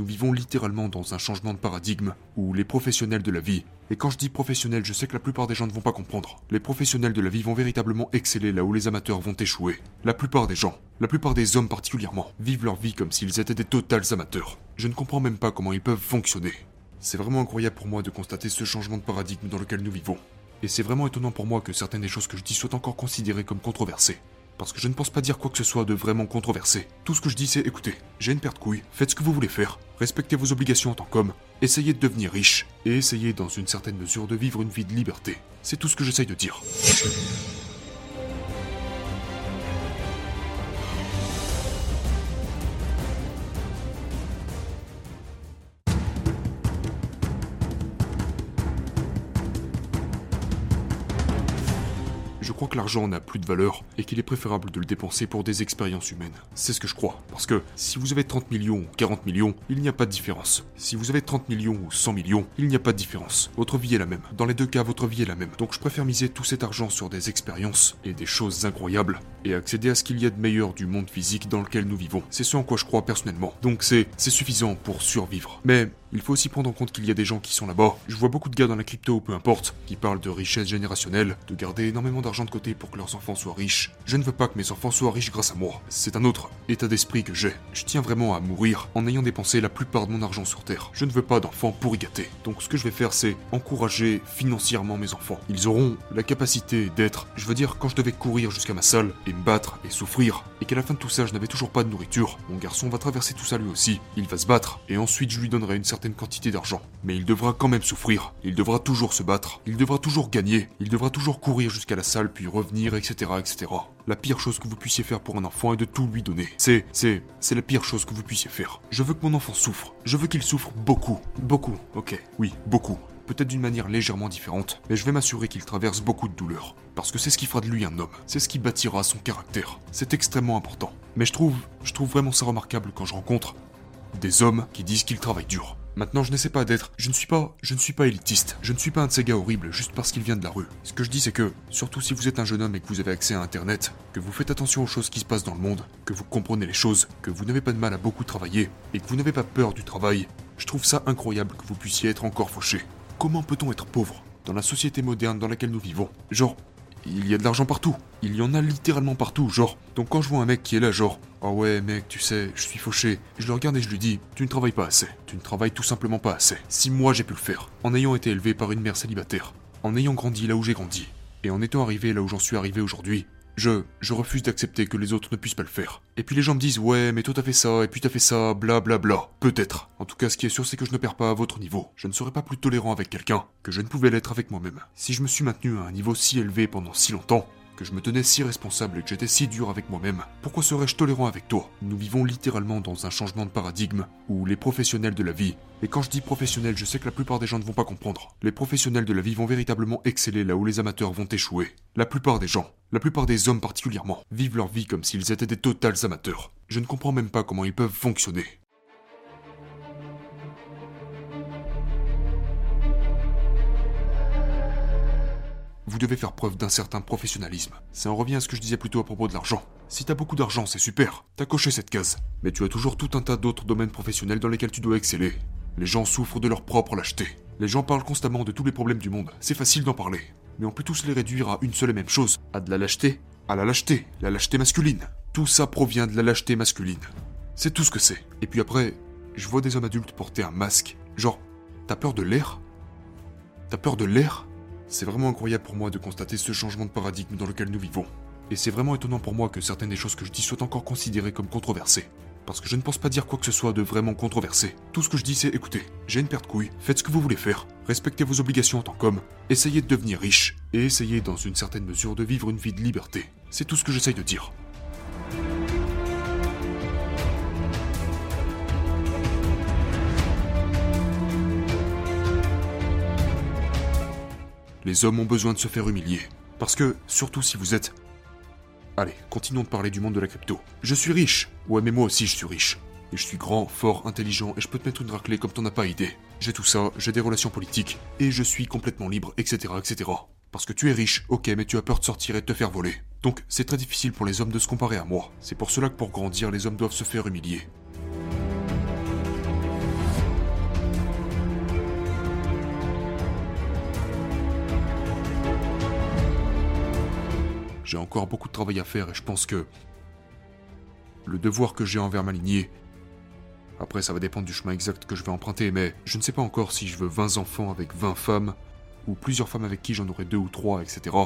Nous vivons littéralement dans un changement de paradigme où les professionnels de la vie, et quand je dis professionnels, je sais que la plupart des gens ne vont pas comprendre, les professionnels de la vie vont véritablement exceller là où les amateurs vont échouer. La plupart des gens, la plupart des hommes particulièrement, vivent leur vie comme s'ils étaient des totals amateurs. Je ne comprends même pas comment ils peuvent fonctionner. C'est vraiment incroyable pour moi de constater ce changement de paradigme dans lequel nous vivons. Et c'est vraiment étonnant pour moi que certaines des choses que je dis soient encore considérées comme controversées parce que je ne pense pas dire quoi que ce soit de vraiment controversé. Tout ce que je dis c'est écoutez, j'ai une paire de couilles, faites ce que vous voulez faire, respectez vos obligations en tant qu'homme, essayez de devenir riche, et essayez dans une certaine mesure de vivre une vie de liberté. C'est tout ce que j'essaye de dire. Je crois que l'argent n'a plus de valeur et qu'il est préférable de le dépenser pour des expériences humaines. C'est ce que je crois. Parce que si vous avez 30 millions ou 40 millions, il n'y a pas de différence. Si vous avez 30 millions ou 100 millions, il n'y a pas de différence. Votre vie est la même. Dans les deux cas, votre vie est la même. Donc je préfère miser tout cet argent sur des expériences et des choses incroyables et accéder à ce qu'il y a de meilleur du monde physique dans lequel nous vivons. C'est ce en quoi je crois personnellement. Donc c'est c'est suffisant pour survivre. Mais il faut aussi prendre en compte qu'il y a des gens qui sont là-bas. Je vois beaucoup de gars dans la crypto, peu importe, qui parlent de richesse générationnelle, de garder énormément d'argent de côté pour que leurs enfants soient riches. Je ne veux pas que mes enfants soient riches grâce à moi. C'est un autre état d'esprit que j'ai. Je tiens vraiment à mourir en ayant dépensé la plupart de mon argent sur Terre. Je ne veux pas d'enfants pourri gâtés. Donc ce que je vais faire, c'est encourager financièrement mes enfants. Ils auront la capacité d'être, je veux dire, quand je devais courir jusqu'à ma salle me battre et souffrir, et qu'à la fin de tout ça, je n'avais toujours pas de nourriture, mon garçon va traverser tout ça lui aussi. Il va se battre, et ensuite je lui donnerai une certaine quantité d'argent. Mais il devra quand même souffrir. Il devra toujours se battre. Il devra toujours gagner. Il devra toujours courir jusqu'à la salle puis revenir, etc., etc. La pire chose que vous puissiez faire pour un enfant est de tout lui donner. C'est, c'est, c'est la pire chose que vous puissiez faire. Je veux que mon enfant souffre. Je veux qu'il souffre beaucoup. Beaucoup. Ok. Oui, beaucoup peut-être d'une manière légèrement différente, mais je vais m'assurer qu'il traverse beaucoup de douleurs. Parce que c'est ce qui fera de lui un homme, c'est ce qui bâtira son caractère. C'est extrêmement important. Mais je trouve, je trouve vraiment ça remarquable quand je rencontre des hommes qui disent qu'ils travaillent dur. Maintenant, je n'essaie pas d'être. Je ne suis pas. Je ne suis pas élitiste. Je ne suis pas un de ces gars horribles juste parce qu'il vient de la rue. Ce que je dis, c'est que, surtout si vous êtes un jeune homme et que vous avez accès à Internet, que vous faites attention aux choses qui se passent dans le monde, que vous comprenez les choses, que vous n'avez pas de mal à beaucoup travailler et que vous n'avez pas peur du travail, je trouve ça incroyable que vous puissiez être encore fauché. Comment peut-on être pauvre dans la société moderne dans laquelle nous vivons? Genre, il y a de l'argent partout. Il y en a littéralement partout, genre. Donc quand je vois un mec qui est là, genre, oh ouais mec, tu sais, je suis fauché, je le regarde et je lui dis, tu ne travailles pas assez. Tu ne travailles tout simplement pas assez. Si moi j'ai pu le faire, en ayant été élevé par une mère célibataire, en ayant grandi là où j'ai grandi, et en étant arrivé là où j'en suis arrivé aujourd'hui, je, refuse d'accepter que les autres ne puissent pas le faire. Et puis les gens me disent ouais mais toi t'as fait ça et puis t'as fait ça, bla bla bla. Peut-être. En tout cas ce qui est sûr c'est que je ne perds pas à votre niveau. Je ne serai pas plus tolérant avec quelqu'un que je ne pouvais l'être avec moi-même. Si je me suis maintenu à un niveau si élevé pendant si longtemps, que je me tenais si responsable et que j'étais si dur avec moi-même, pourquoi serais-je tolérant avec toi? Nous vivons littéralement dans un changement de paradigme où les professionnels de la vie, et quand je dis professionnels, je sais que la plupart des gens ne vont pas comprendre, les professionnels de la vie vont véritablement exceller là où les amateurs vont échouer. La plupart des gens, la plupart des hommes particulièrement, vivent leur vie comme s'ils étaient des totals amateurs. Je ne comprends même pas comment ils peuvent fonctionner. Vous devez faire preuve d'un certain professionnalisme. Ça en revient à ce que je disais plutôt à propos de l'argent. Si t'as beaucoup d'argent, c'est super, t'as coché cette case. Mais tu as toujours tout un tas d'autres domaines professionnels dans lesquels tu dois exceller. Les gens souffrent de leur propre lâcheté. Les gens parlent constamment de tous les problèmes du monde, c'est facile d'en parler. Mais on peut tous les réduire à une seule et même chose, à de la lâcheté. À la lâcheté, la lâcheté masculine. Tout ça provient de la lâcheté masculine. C'est tout ce que c'est. Et puis après, je vois des hommes adultes porter un masque. Genre, t'as peur de l'air? T'as peur de l'air? C'est vraiment incroyable pour moi de constater ce changement de paradigme dans lequel nous vivons. Et c'est vraiment étonnant pour moi que certaines des choses que je dis soient encore considérées comme controversées. Parce que je ne pense pas dire quoi que ce soit de vraiment controversé. Tout ce que je dis c'est écoutez, j'ai une paire de couilles, faites ce que vous voulez faire, respectez vos obligations en tant qu'homme, essayez de devenir riche, et essayez dans une certaine mesure de vivre une vie de liberté. C'est tout ce que j'essaye de dire. Les hommes ont besoin de se faire humilier. Parce que, surtout si vous êtes... Allez, continuons de parler du monde de la crypto. Je suis riche. Ouais, mais moi aussi je suis riche. Et je suis grand, fort, intelligent, et je peux te mettre une raclée comme t'en as pas idée. J'ai tout ça, j'ai des relations politiques, et je suis complètement libre, etc., etc. Parce que tu es riche, ok, mais tu as peur de sortir et de te faire voler. Donc, c'est très difficile pour les hommes de se comparer à moi. C'est pour cela que pour grandir, les hommes doivent se faire humilier. J'ai encore beaucoup de travail à faire et je pense que le devoir que j'ai envers ma lignée. Après, ça va dépendre du chemin exact que je vais emprunter, mais je ne sais pas encore si je veux 20 enfants avec 20 femmes, ou plusieurs femmes avec qui j'en aurai deux ou trois, etc.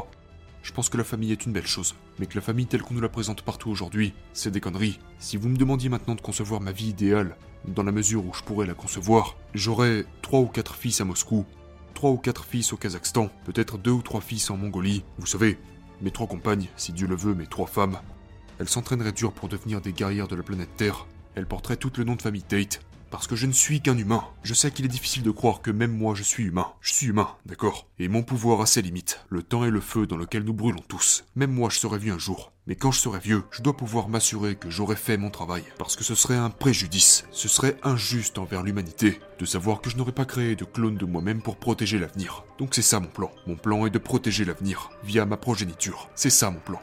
Je pense que la famille est une belle chose, mais que la famille telle qu'on nous la présente partout aujourd'hui, c'est des conneries. Si vous me demandiez maintenant de concevoir ma vie idéale, dans la mesure où je pourrais la concevoir, j'aurais trois ou quatre fils à Moscou, trois ou quatre fils au Kazakhstan, peut-être deux ou trois fils en Mongolie, vous savez, mes trois compagnes, si Dieu le veut, mes trois femmes, elles s'entraîneraient dur pour devenir des guerrières de la planète Terre. Elles porteraient tout le nom de famille Tate. Parce que je ne suis qu'un humain. Je sais qu'il est difficile de croire que même moi je suis humain. Je suis humain, d'accord? Et mon pouvoir a ses limites. Le temps est le feu dans lequel nous brûlons tous. Même moi je serai vieux un jour. Mais quand je serai vieux, je dois pouvoir m'assurer que j'aurai fait mon travail. Parce que ce serait un préjudice. Ce serait injuste envers l'humanité de savoir que je n'aurais pas créé de clone de moi-même pour protéger l'avenir. Donc c'est ça mon plan. Mon plan est de protéger l'avenir via ma progéniture. C'est ça mon plan.